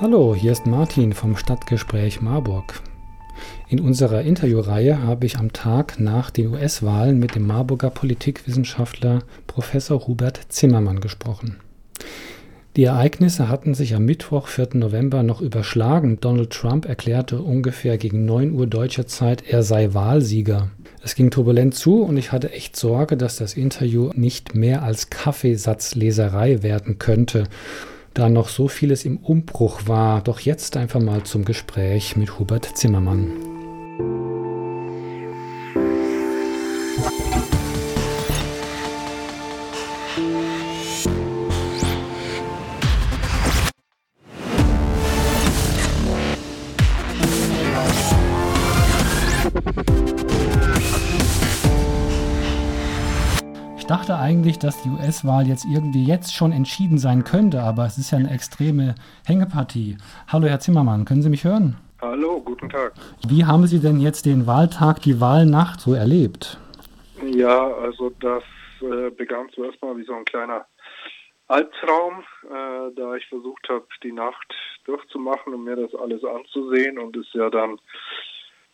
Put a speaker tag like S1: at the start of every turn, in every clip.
S1: Hallo, hier ist Martin vom Stadtgespräch Marburg. In unserer Interviewreihe habe ich am Tag nach den US-Wahlen mit dem Marburger Politikwissenschaftler Professor Hubert Zimmermann gesprochen. Die Ereignisse hatten sich am Mittwoch, 4. November, noch überschlagen. Donald Trump erklärte ungefähr gegen 9 Uhr deutscher Zeit, er sei Wahlsieger. Es ging turbulent zu und ich hatte echt Sorge, dass das Interview nicht mehr als Kaffeesatzleserei werden könnte da noch so vieles im Umbruch war. Doch jetzt einfach mal zum Gespräch mit Hubert Zimmermann. Dass die US-Wahl jetzt irgendwie jetzt schon entschieden sein könnte, aber es ist ja eine extreme Hängepartie. Hallo, Herr Zimmermann, können Sie mich hören?
S2: Hallo, guten Tag.
S1: Wie haben Sie denn jetzt den Wahltag, die Wahlnacht so erlebt?
S2: Ja, also das äh, begann zuerst mal wie so ein kleiner Albtraum, äh, da ich versucht habe, die Nacht durchzumachen und mir das alles anzusehen und es ja dann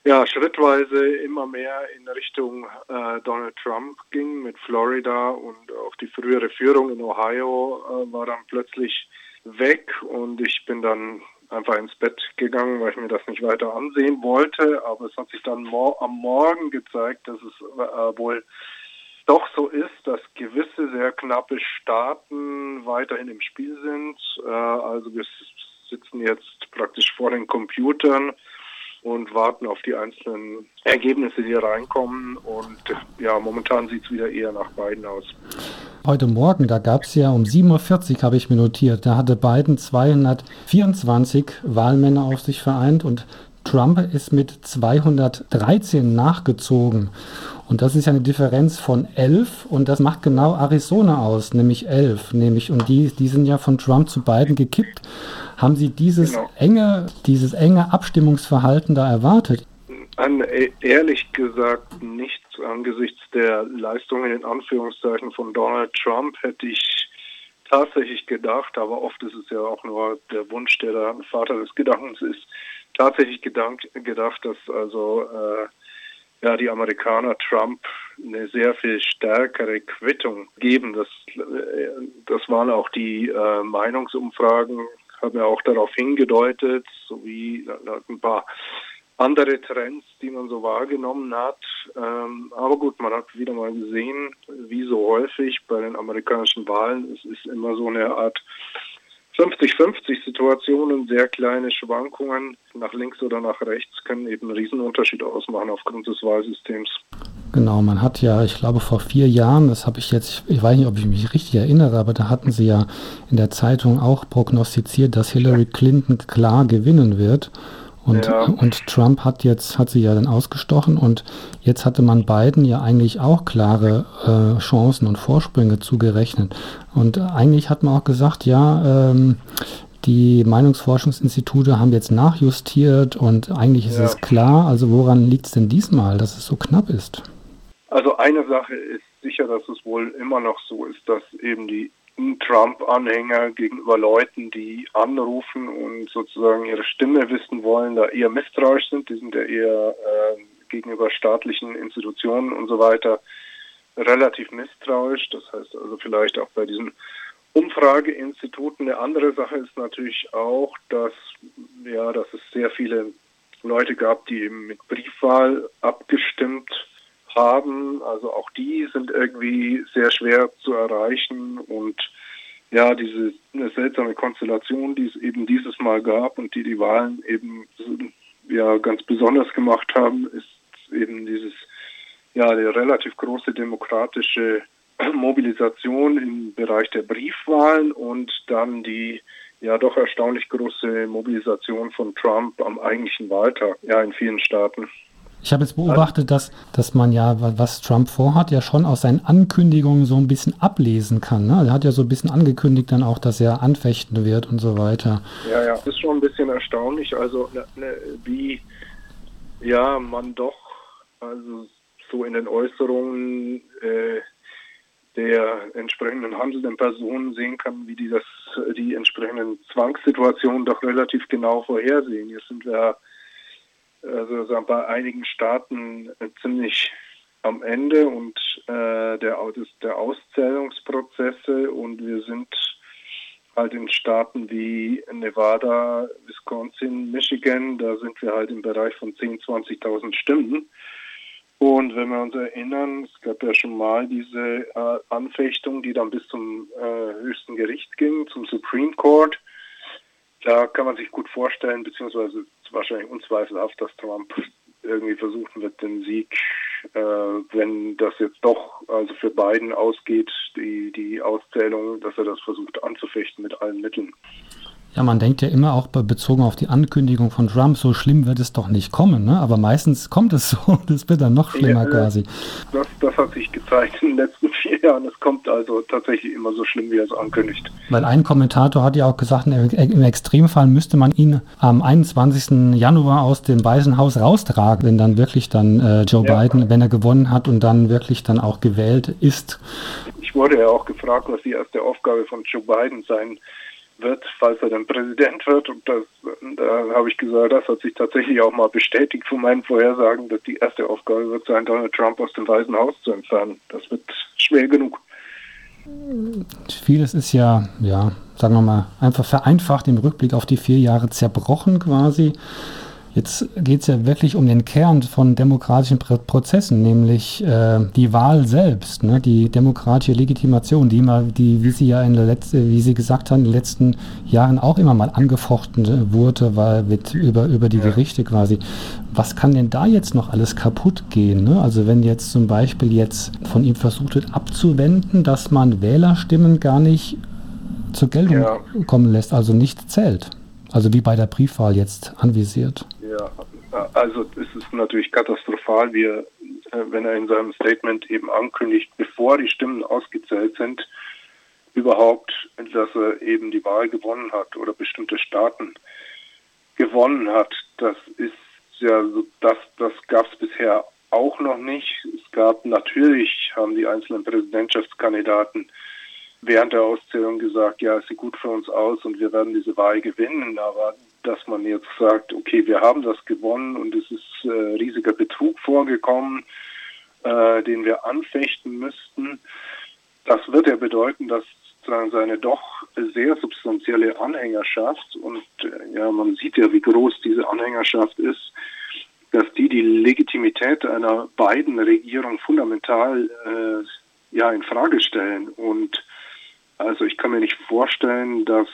S2: ja, schrittweise immer mehr in Richtung äh, Donald Trump ging mit Florida und auch die frühere Führung in Ohio äh, war dann plötzlich weg und ich bin dann einfach ins Bett gegangen, weil ich mir das nicht weiter ansehen wollte. Aber es hat sich dann mor am Morgen gezeigt, dass es äh, wohl doch so ist, dass gewisse sehr knappe Staaten weiterhin im Spiel sind. Äh, also wir sitzen jetzt praktisch vor den Computern und warten auf die einzelnen Ergebnisse, die reinkommen. Und ja, momentan sieht es wieder eher nach Biden aus.
S1: Heute Morgen, da gab es ja um 7.40 Uhr, habe ich mir notiert, da hatte Biden 224 Wahlmänner auf sich vereint und Trump ist mit 213 nachgezogen. Und das ist ja eine Differenz von 11 und das macht genau Arizona aus, nämlich 11. Nämlich, und die, die sind ja von Trump zu Biden gekippt. Haben Sie dieses genau. enge, dieses enge Abstimmungsverhalten da erwartet?
S2: An, e, ehrlich gesagt nicht angesichts der Leistungen in Anführungszeichen von Donald Trump hätte ich tatsächlich gedacht, aber oft ist es ja auch nur der Wunsch, der da Vater des Gedankens ist, tatsächlich gedankt, gedacht, dass also äh, ja die Amerikaner Trump eine sehr viel stärkere Quittung geben. Das, äh, das waren auch die äh, Meinungsumfragen haben ja auch darauf hingedeutet, sowie ein paar andere Trends, die man so wahrgenommen hat. Ähm, aber gut, man hat wieder mal gesehen, wie so häufig bei den amerikanischen Wahlen, es ist immer so eine Art 50-50 Situationen, sehr kleine Schwankungen nach links oder nach rechts können eben einen Riesenunterschied ausmachen aufgrund des Wahlsystems.
S1: Genau, man hat ja, ich glaube vor vier Jahren, das habe ich jetzt, ich weiß nicht, ob ich mich richtig erinnere, aber da hatten sie ja in der Zeitung auch prognostiziert, dass Hillary Clinton klar gewinnen wird. Und, ja. und Trump hat jetzt, hat sie ja dann ausgestochen und jetzt hatte man Biden ja eigentlich auch klare äh, Chancen und Vorsprünge zugerechnet. Und eigentlich hat man auch gesagt, ja, ähm, die Meinungsforschungsinstitute haben jetzt nachjustiert und eigentlich ist ja. es klar. Also woran liegt es denn diesmal, dass es so knapp ist?
S2: Also eine Sache ist sicher, dass es wohl immer noch so ist, dass eben die Trump-Anhänger gegenüber Leuten, die anrufen und sozusagen ihre Stimme wissen wollen, da eher misstrauisch sind. Die sind ja eher äh, gegenüber staatlichen Institutionen und so weiter relativ misstrauisch. Das heißt also vielleicht auch bei diesen Umfrageinstituten. Eine andere Sache ist natürlich auch, dass ja, dass es sehr viele Leute gab, die eben mit Briefwahl abgestimmt haben. Also auch die sind irgendwie sehr schwer zu erreichen und ja, diese eine seltsame Konstellation, die es eben dieses Mal gab und die die Wahlen eben ja ganz besonders gemacht haben, ist eben dieses ja eine relativ große demokratische Mobilisation im Bereich der Briefwahlen und dann die ja doch erstaunlich große Mobilisation von Trump am eigentlichen Wahltag, ja in vielen Staaten.
S1: Ich habe jetzt beobachtet, dass, dass man ja, was Trump vorhat, ja schon aus seinen Ankündigungen so ein bisschen ablesen kann. Ne? Er hat ja so ein bisschen angekündigt dann auch, dass er anfechten wird und so weiter.
S2: Ja, ja, ist schon ein bisschen erstaunlich, also ne, ne, wie ja man doch, also so in den Äußerungen äh, der entsprechenden handelnden Personen sehen kann, wie die das, die entsprechenden Zwangssituationen doch relativ genau vorhersehen. Jetzt sind wir also bei einigen Staaten ziemlich am Ende und äh, der, der Auszählungsprozesse und wir sind halt in Staaten wie Nevada, Wisconsin, Michigan, da sind wir halt im Bereich von 10.000, 20.000 Stimmen. Und wenn wir uns erinnern, es gab ja schon mal diese äh, Anfechtung, die dann bis zum äh, höchsten Gericht ging, zum Supreme Court. Da kann man sich gut vorstellen, beziehungsweise wahrscheinlich unzweifelhaft, dass Trump irgendwie versuchen wird, den Sieg, äh, wenn das jetzt doch also für Biden ausgeht, die, die Auszählung, dass er das versucht anzufechten mit allen Mitteln.
S1: Ja, man denkt ja immer auch bezogen auf die Ankündigung von Trump, so schlimm wird es doch nicht kommen, ne? aber meistens kommt es so, das wird dann noch schlimmer ja, äh, quasi.
S2: Das, das hat sich gezeigt in den letzten vier Jahren. Es kommt also tatsächlich immer so schlimm, wie er es ankündigt.
S1: Weil ein Kommentator hat ja auch gesagt, im Extremfall müsste man ihn am 21. Januar aus dem Weißen Haus raustragen, wenn dann wirklich dann äh, Joe ja. Biden, wenn er gewonnen hat und dann wirklich dann auch gewählt ist.
S2: Ich wurde ja auch gefragt, was die erste Aufgabe von Joe Biden sein wird, falls er dann Präsident wird. Und das, da habe ich gesagt, das hat sich tatsächlich auch mal bestätigt von meinen Vorhersagen, dass die erste Aufgabe wird sein, Donald Trump aus dem Weißen Haus zu entfernen. Das wird schwer genug.
S1: Vieles ist ja, ja, sagen wir mal, einfach vereinfacht im Rückblick auf die vier Jahre zerbrochen quasi. Jetzt geht es ja wirklich um den Kern von demokratischen Prozessen, nämlich äh, die Wahl selbst, ne? die demokratische Legitimation, die immer, die, wie Sie ja in der letzten, wie Sie gesagt haben, in den letzten Jahren auch immer mal angefochten wurde, weil mit, über, über die Gerichte quasi. Was kann denn da jetzt noch alles kaputt gehen? Ne? Also wenn jetzt zum Beispiel jetzt von ihm versucht wird abzuwenden, dass man Wählerstimmen gar nicht zur Geltung ja. kommen lässt, also nicht zählt. Also wie bei der Briefwahl jetzt anvisiert.
S2: Also es ist natürlich katastrophal, wie er, äh, wenn er in seinem Statement eben ankündigt, bevor die Stimmen ausgezählt sind, überhaupt, dass er eben die Wahl gewonnen hat oder bestimmte Staaten gewonnen hat. Das ist ja so, das, das gab es bisher auch noch nicht. Es gab natürlich, haben die einzelnen Präsidentschaftskandidaten während der Auszählung gesagt, ja, es sieht gut für uns aus und wir werden diese Wahl gewinnen. Aber dass man jetzt sagt, okay, wir haben das gewonnen und es ist äh, riesiger Betrug vorgekommen, äh, den wir anfechten müssten, das wird ja bedeuten, dass seine doch sehr substanzielle Anhängerschaft und äh, ja, man sieht ja, wie groß diese Anhängerschaft ist, dass die die Legitimität einer beiden Regierung fundamental äh, ja in Frage stellen. Und also ich kann mir nicht vorstellen, dass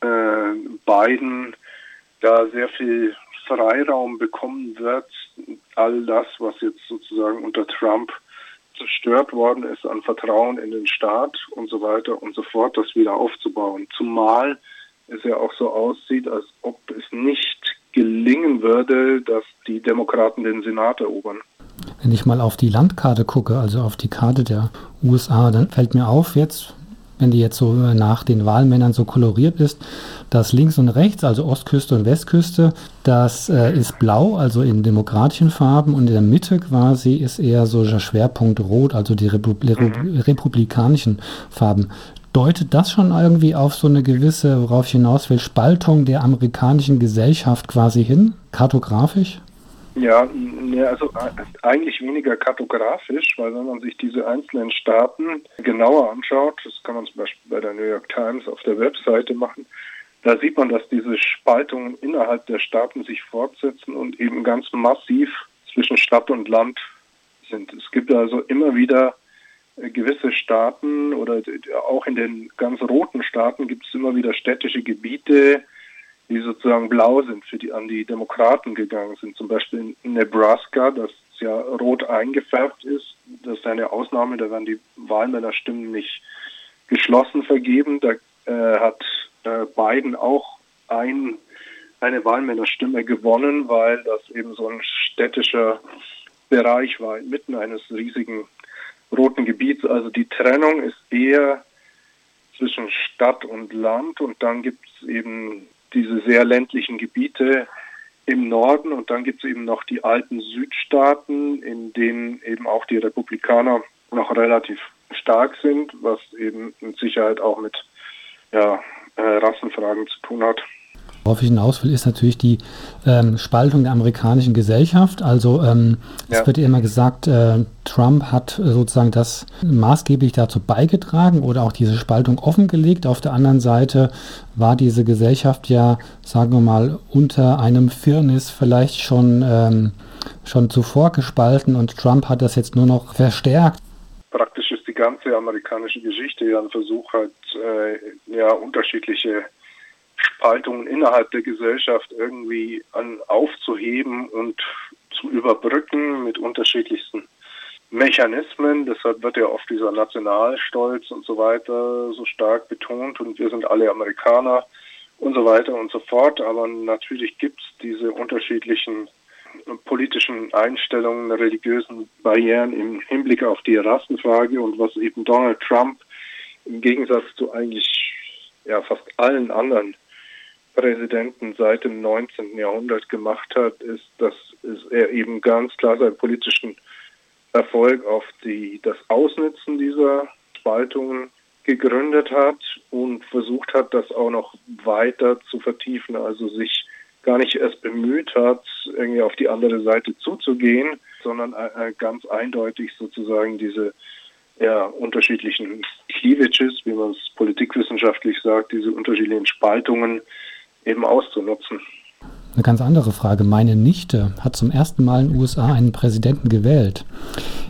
S2: äh, Biden da sehr viel Freiraum bekommen wird, all das, was jetzt sozusagen unter Trump zerstört worden ist an Vertrauen in den Staat und so weiter und so fort, das wieder aufzubauen. Zumal es ja auch so aussieht, als ob es nicht gelingen würde, dass die Demokraten den Senat erobern.
S1: Wenn ich mal auf die Landkarte gucke, also auf die Karte der USA, dann fällt mir auf jetzt, wenn die jetzt so nach den Wahlmännern so koloriert ist, dass links und rechts, also Ostküste und Westküste, das äh, ist blau, also in demokratischen Farben und in der Mitte quasi ist eher so der Schwerpunkt rot, also die Repub mhm. republikanischen Farben. Deutet das schon irgendwie auf so eine gewisse, worauf ich hinaus will, Spaltung der amerikanischen Gesellschaft quasi hin, kartografisch?
S2: Ja, ne, also eigentlich weniger kartografisch, weil wenn man sich diese einzelnen Staaten genauer anschaut, das kann man zum Beispiel bei der New York Times auf der Webseite machen, da sieht man, dass diese Spaltungen innerhalb der Staaten sich fortsetzen und eben ganz massiv zwischen Stadt und Land sind. Es gibt also immer wieder äh, gewisse Staaten oder auch in den ganz roten Staaten gibt es immer wieder städtische Gebiete, die sozusagen blau sind, für die an die Demokraten gegangen sind. Zum Beispiel in Nebraska, das ja rot eingefärbt ist. Das ist eine Ausnahme, da werden die Wahlmännerstimmen nicht geschlossen vergeben. Da äh, hat äh, Biden auch ein, eine Wahlmännerstimme gewonnen, weil das eben so ein städtischer Bereich war, inmitten eines riesigen roten Gebiets. Also die Trennung ist eher zwischen Stadt und Land und dann gibt es eben diese sehr ländlichen Gebiete im Norden und dann gibt es eben noch die alten Südstaaten, in denen eben auch die Republikaner noch relativ stark sind, was eben mit Sicherheit auch mit ja, äh, Rassenfragen zu tun hat.
S1: Worauf ich hinaus will, ist natürlich die ähm, Spaltung der amerikanischen Gesellschaft. Also ähm, ja. es wird immer gesagt, äh, Trump hat sozusagen das maßgeblich dazu beigetragen oder auch diese Spaltung offengelegt. Auf der anderen Seite war diese Gesellschaft ja, sagen wir mal, unter einem Firnis vielleicht schon, ähm, schon zuvor gespalten und Trump hat das jetzt nur noch verstärkt.
S2: Praktisch ist die ganze amerikanische Geschichte ja ein Versuch, halt, äh, ja, unterschiedliche Spaltungen innerhalb der Gesellschaft irgendwie an, aufzuheben und zu überbrücken mit unterschiedlichsten Mechanismen. Deshalb wird ja oft dieser Nationalstolz und so weiter so stark betont und wir sind alle Amerikaner und so weiter und so fort. Aber natürlich gibt es diese unterschiedlichen politischen Einstellungen, religiösen Barrieren im Hinblick auf die Rassenfrage und was eben Donald Trump im Gegensatz zu eigentlich ja, fast allen anderen Präsidenten seit dem 19. Jahrhundert gemacht hat, ist, dass er eben ganz klar seinen politischen Erfolg auf die, das Ausnutzen dieser Spaltungen gegründet hat und versucht hat, das auch noch weiter zu vertiefen, also sich gar nicht erst bemüht hat, irgendwie auf die andere Seite zuzugehen, sondern äh, ganz eindeutig sozusagen diese ja, unterschiedlichen Cleavages, wie man es politikwissenschaftlich sagt, diese unterschiedlichen Spaltungen eben auszunutzen.
S1: Eine ganz andere Frage. Meine Nichte hat zum ersten Mal in den USA einen Präsidenten gewählt.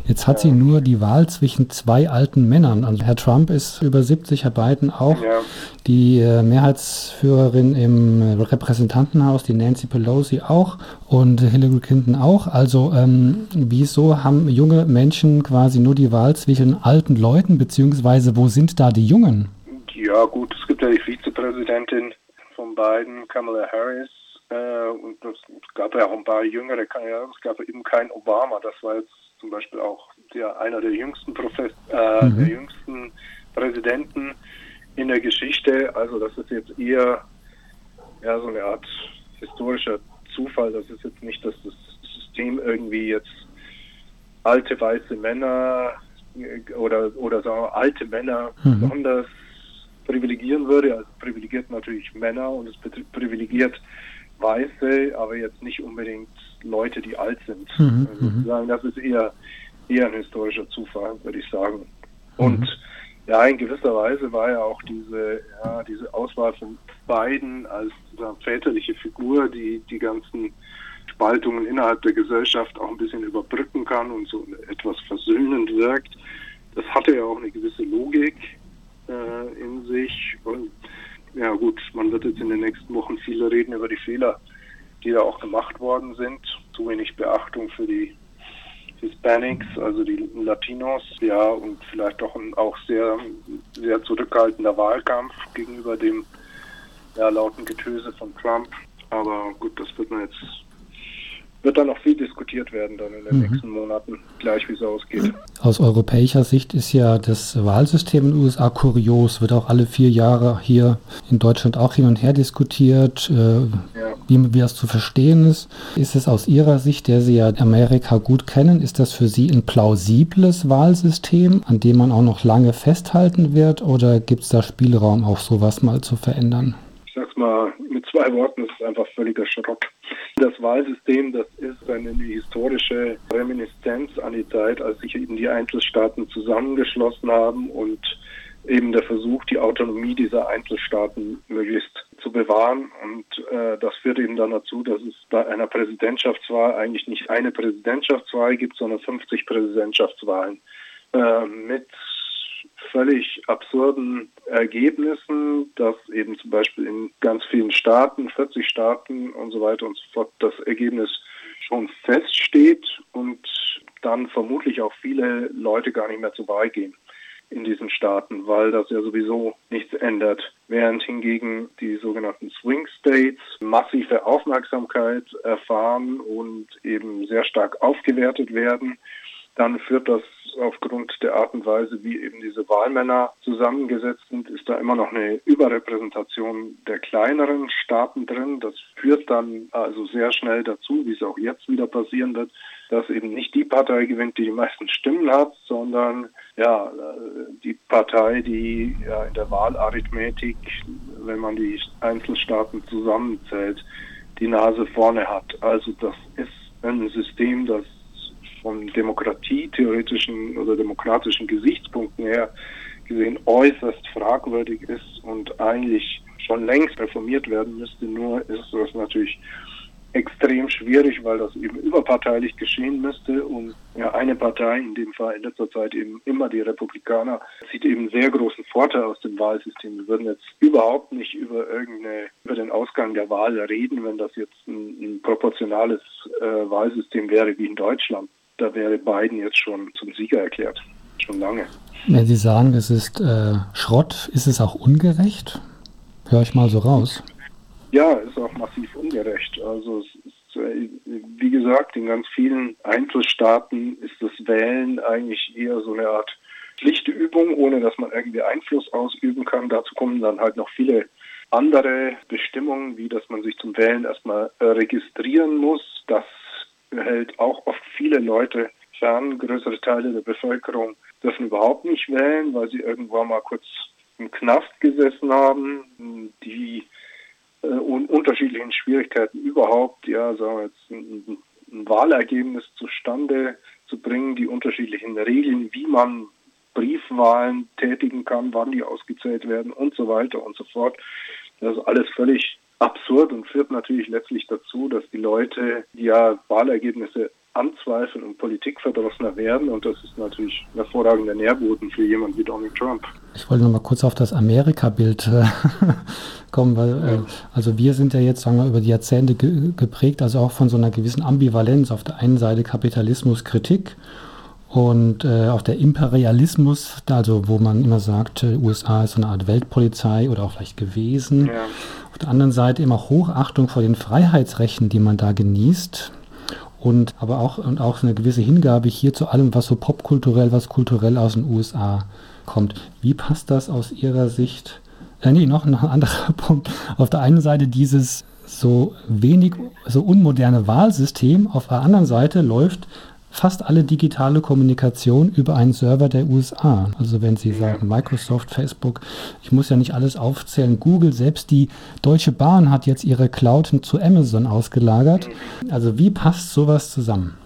S1: Jetzt hat ja. sie nur die Wahl zwischen zwei alten Männern. Also Herr Trump ist über 70, Herr Biden auch. Ja. Die äh, Mehrheitsführerin im Repräsentantenhaus, die Nancy Pelosi auch und Hillary Clinton auch. Also ähm, wieso haben junge Menschen quasi nur die Wahl zwischen alten Leuten, beziehungsweise wo sind da die Jungen?
S2: Ja gut, es gibt ja die Vizepräsidentin von Biden, Kamala Harris. Äh, und es gab ja auch ein paar jüngere Kandidaten. Es gab eben keinen Obama. Das war jetzt zum Beispiel auch der, einer der jüngsten, Profes äh, mhm. der jüngsten Präsidenten in der Geschichte. Also das ist jetzt eher ja, so eine Art historischer Zufall. Das ist jetzt nicht, dass das System irgendwie jetzt alte weiße Männer äh, oder, oder sagen wir, alte Männer mhm. besonders privilegieren würde. Also privilegiert natürlich Männer und es privilegiert Weiße, aber jetzt nicht unbedingt Leute, die alt sind. Mhm, also mhm. das ist eher, eher ein historischer Zufall, würde ich sagen. Und mhm. ja, in gewisser Weise war ja auch diese, ja, diese Auswahl von beiden als väterliche Figur, die die ganzen Spaltungen innerhalb der Gesellschaft auch ein bisschen überbrücken kann und so etwas versöhnend wirkt. Das hatte ja auch eine gewisse Logik äh, in sich. Und ja gut, man wird jetzt in den nächsten Wochen viele reden über die Fehler, die da auch gemacht worden sind. Zu wenig Beachtung für die Hispanics, also die Latinos, ja, und vielleicht auch ein auch sehr, sehr zurückhaltender Wahlkampf gegenüber dem ja, lauten Getöse von Trump. Aber gut, das wird man jetzt wird dann noch viel diskutiert werden dann in den mhm. nächsten Monaten, gleich wie es ausgeht.
S1: Aus europäischer Sicht ist ja das Wahlsystem in den USA kurios, wird auch alle vier Jahre hier in Deutschland auch hin und her diskutiert, äh, ja. wie, wie das zu verstehen ist. Ist es aus Ihrer Sicht, der Sie ja Amerika gut kennen, ist das für Sie ein plausibles Wahlsystem, an dem man auch noch lange festhalten wird oder gibt es da Spielraum, auch sowas mal zu verändern?
S2: Ich sag's mal mit zwei Worten, es ist einfach völliger Schrott. Das Wahlsystem, das ist eine historische Reminiszenz an die Zeit, als sich eben die Einzelstaaten zusammengeschlossen haben und eben der Versuch, die Autonomie dieser Einzelstaaten möglichst zu bewahren. Und äh, das führt eben dann dazu, dass es bei einer Präsidentschaftswahl eigentlich nicht eine Präsidentschaftswahl gibt, sondern 50 Präsidentschaftswahlen äh, mit völlig absurden Ergebnissen, dass eben zum Beispiel in ganz vielen Staaten, 40 Staaten und so weiter und so fort, das Ergebnis schon feststeht und dann vermutlich auch viele Leute gar nicht mehr zur Wahl gehen. in diesen Staaten, weil das ja sowieso nichts ändert. Während hingegen die sogenannten Swing States massive Aufmerksamkeit erfahren und eben sehr stark aufgewertet werden, dann führt das aufgrund der Art und Weise, wie eben diese Wahlmänner zusammengesetzt sind, ist da immer noch eine Überrepräsentation der kleineren Staaten drin. Das führt dann also sehr schnell dazu, wie es auch jetzt wieder passieren wird, dass eben nicht die Partei gewinnt, die die meisten Stimmen hat, sondern ja, die Partei, die ja in der Wahlarithmetik, wenn man die Einzelstaaten zusammenzählt, die Nase vorne hat. Also das ist ein System, das von demokratietheoretischen oder demokratischen Gesichtspunkten her gesehen äußerst fragwürdig ist und eigentlich schon längst reformiert werden müsste. Nur ist das natürlich extrem schwierig, weil das eben überparteilich geschehen müsste und ja, eine Partei, in dem Fall in letzter Zeit eben immer die Republikaner, zieht eben sehr großen Vorteil aus dem Wahlsystem. Wir würden jetzt überhaupt nicht über irgendeine, über den Ausgang der Wahl reden, wenn das jetzt ein, ein proportionales äh, Wahlsystem wäre wie in Deutschland da wäre Biden jetzt schon zum Sieger erklärt. Schon lange.
S1: Wenn Sie sagen, es ist äh, Schrott, ist es auch ungerecht? Hör ich mal so raus.
S2: Ja, ist auch massiv ungerecht. Also es ist, äh, wie gesagt, in ganz vielen Einzelstaaten ist das Wählen eigentlich eher so eine Art Pflichtübung, ohne dass man irgendwie Einfluss ausüben kann. Dazu kommen dann halt noch viele andere Bestimmungen, wie dass man sich zum Wählen erstmal äh, registrieren muss. Das hält auch oft viele Leute fern. Größere Teile der Bevölkerung dürfen überhaupt nicht wählen, weil sie irgendwann mal kurz im Knast gesessen haben, die äh, unterschiedlichen Schwierigkeiten überhaupt, ja, sagen wir jetzt, ein, ein Wahlergebnis zustande zu bringen, die unterschiedlichen Regeln, wie man Briefwahlen tätigen kann, wann die ausgezählt werden und so weiter und so fort. Das ist alles völlig absurd und führt natürlich letztlich dazu, dass die Leute ja Wahlergebnisse anzweifeln und Politikverdrossener werden. Und das ist natürlich ein hervorragender Nährboden für jemanden wie Donald Trump.
S1: Ich wollte noch mal kurz auf das Amerika-Bild äh, kommen, weil äh, also wir sind ja jetzt, sagen wir, über die Jahrzehnte ge geprägt, also auch von so einer gewissen Ambivalenz. Auf der einen Seite Kapitalismus, Kritik und äh, auch der Imperialismus, also wo man immer sagt, äh, USA ist so eine Art Weltpolizei oder auch vielleicht gewesen. Ja. Auf der anderen Seite immer Hochachtung vor den Freiheitsrechten, die man da genießt. Und aber auch, und auch eine gewisse Hingabe hier zu allem, was so popkulturell, was kulturell aus den USA kommt. Wie passt das aus Ihrer Sicht? Äh, nee, noch, noch ein anderer Punkt. Auf der einen Seite dieses so wenig, so unmoderne Wahlsystem, auf der anderen Seite läuft fast alle digitale Kommunikation über einen Server der USA. Also wenn Sie sagen Microsoft, Facebook, ich muss ja nicht alles aufzählen, Google, selbst die Deutsche Bahn hat jetzt ihre Cloud zu Amazon ausgelagert. Also wie passt sowas zusammen?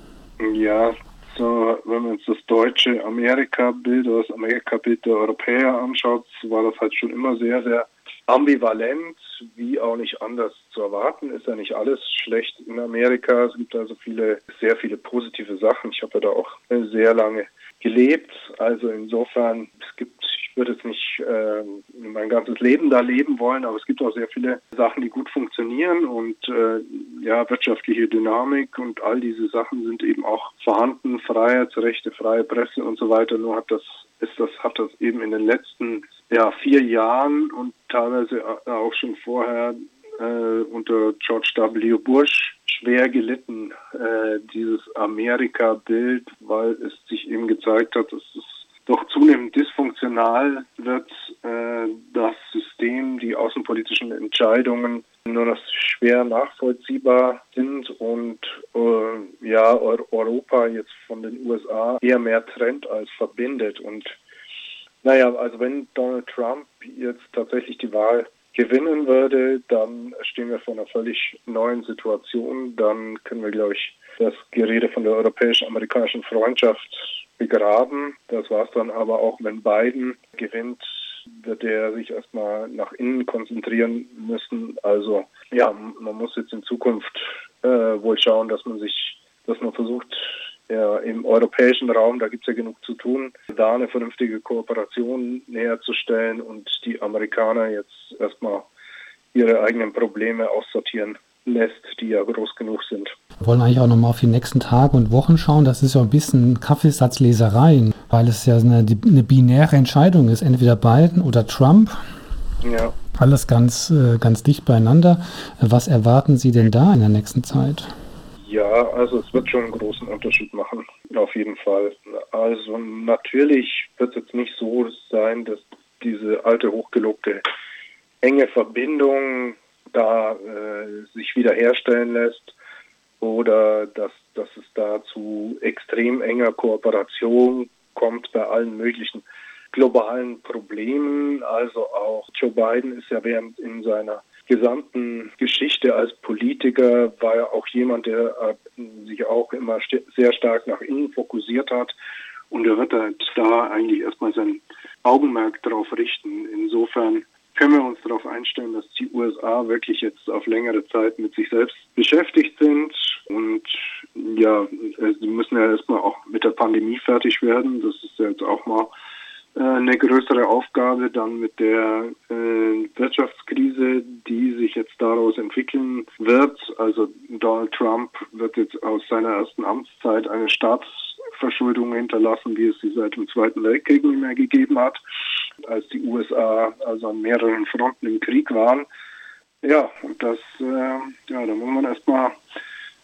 S2: Ja, so, wenn man uns das deutsche Amerika-Bild oder das Amerika-Bild der Europäer anschaut, war das halt schon immer sehr, sehr ambivalent, wie auch nicht anders zu erwarten. Ist ja nicht alles schlecht in Amerika. Es gibt also viele, sehr viele positive Sachen. Ich habe ja da auch sehr lange gelebt. Also insofern, es gibt, ich würde jetzt nicht äh, mein ganzes Leben da leben wollen, aber es gibt auch sehr viele Sachen, die gut funktionieren und äh, ja, wirtschaftliche Dynamik und all diese Sachen sind eben auch vorhanden, Freiheitsrechte, freie Presse und so weiter. Nur hat das, ist das, hat das eben in den letzten ja, vier Jahren und teilweise auch schon vorher äh, unter George W. Bush schwer gelitten, äh, dieses Amerika-Bild, weil es sich eben gezeigt hat, dass es doch zunehmend dysfunktional wird, äh, das System, die außenpolitischen Entscheidungen nur noch schwer nachvollziehbar sind und äh, ja, Europa jetzt von den USA eher mehr trennt als verbindet. Und naja, also wenn Donald Trump jetzt tatsächlich die Wahl gewinnen würde, dann stehen wir vor einer völlig neuen Situation. Dann können wir, glaube ich, das Gerede von der europäisch-amerikanischen Freundschaft begraben. Das war es dann aber auch, wenn Biden gewinnt, wird er sich erstmal nach innen konzentrieren müssen. Also ja, man muss jetzt in Zukunft äh, wohl schauen, dass man sich, dass man versucht, ja, im europäischen Raum, da gibt es ja genug zu tun, da eine vernünftige Kooperation näherzustellen und die Amerikaner jetzt erstmal ihre eigenen Probleme aussortieren lässt, die ja groß genug sind.
S1: Wir wollen eigentlich auch nochmal auf die nächsten Tage und Wochen schauen. Das ist ja ein bisschen Kaffeesatzleserei. weil es ja eine, eine binäre Entscheidung ist, entweder Biden oder Trump. Ja. Alles ganz, äh, ganz dicht beieinander. Was erwarten Sie denn da in der nächsten Zeit?
S2: Ja, also es wird schon einen großen Unterschied machen, auf jeden Fall. Also natürlich wird es jetzt nicht so sein, dass diese alte hochgelobte enge Verbindung da äh, sich wiederherstellen lässt oder dass, dass es da zu extrem enger Kooperation kommt bei allen möglichen globalen Problemen. Also auch Joe Biden ist ja während in seiner gesamten Geschichte als Politiker war er auch jemand, der äh, sich auch immer sehr stark nach innen fokussiert hat. Und er wird halt da eigentlich erstmal sein Augenmerk darauf richten. Insofern können wir uns darauf einstellen, dass die USA wirklich jetzt auf längere Zeit mit sich selbst beschäftigt sind. Und ja, sie müssen ja erstmal auch mit der Pandemie fertig werden. Das ist jetzt auch mal eine größere Aufgabe dann mit der äh, Wirtschaftskrise, die sich jetzt daraus entwickeln wird. Also Donald Trump wird jetzt aus seiner ersten Amtszeit eine Staatsverschuldung hinterlassen, wie es sie seit dem Zweiten Weltkrieg nicht mehr gegeben hat, als die USA also an mehreren Fronten im Krieg waren. Ja, und das, äh, ja, da muss man erstmal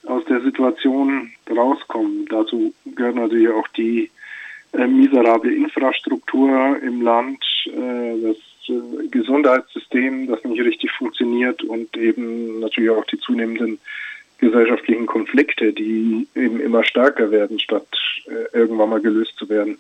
S2: aus der Situation rauskommen. Dazu gehört natürlich auch die äh, miserable Infrastruktur im Land, äh, das äh, Gesundheitssystem, das nicht richtig funktioniert und eben natürlich auch die zunehmenden gesellschaftlichen Konflikte, die eben immer stärker werden, statt irgendwann mal gelöst zu werden.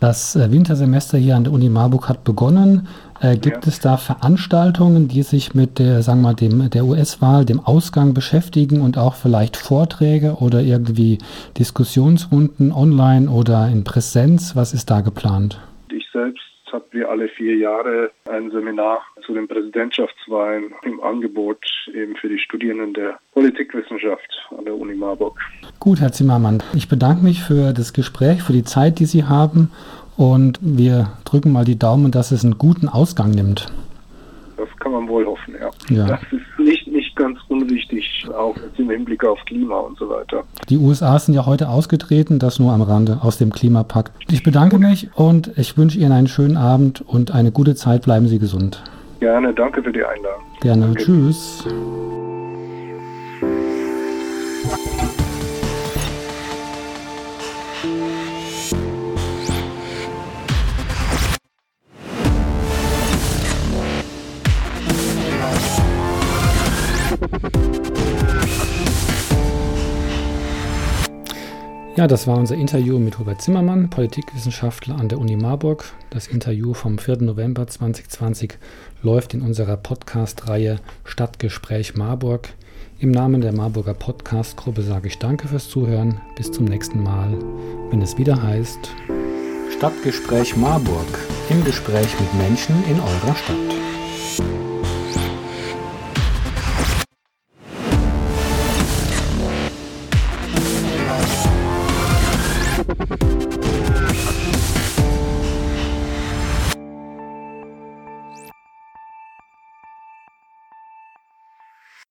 S1: Das Wintersemester hier an der Uni Marburg hat begonnen. Äh, gibt ja. es da Veranstaltungen, die sich mit der, sagen wir, dem, der US-Wahl, dem Ausgang beschäftigen und auch vielleicht Vorträge oder irgendwie Diskussionsrunden online oder in Präsenz? Was ist da geplant?
S2: Ich selbst habe wir alle vier Jahre ein Seminar zu den Präsidentschaftswahlen im Angebot eben für die Studierenden der Politikwissenschaft an der Uni Marburg.
S1: Gut, Herr Zimmermann, ich bedanke mich für das Gespräch, für die Zeit, die Sie haben und wir drücken mal die Daumen, dass es einen guten Ausgang nimmt.
S2: Das kann man wohl hoffen, ja. ja. Das ist nicht, nicht ganz unwichtig, auch im Hinblick auf Klima und so weiter.
S1: Die USA sind ja heute ausgetreten, das nur am Rande aus dem Klimapakt. Ich bedanke mich und ich wünsche Ihnen einen schönen Abend und eine gute Zeit. Bleiben Sie gesund.
S2: Gerne, danke für die Einladung.
S1: Gerne, danke. tschüss. Ja, das war unser Interview mit Hubert Zimmermann, Politikwissenschaftler an der Uni Marburg. Das Interview vom 4. November 2020 läuft in unserer Podcast-Reihe Stadtgespräch Marburg. Im Namen der Marburger Podcast-Gruppe sage ich Danke fürs Zuhören. Bis zum nächsten Mal, wenn es wieder heißt Stadtgespräch Marburg im Gespräch mit Menschen in eurer Stadt.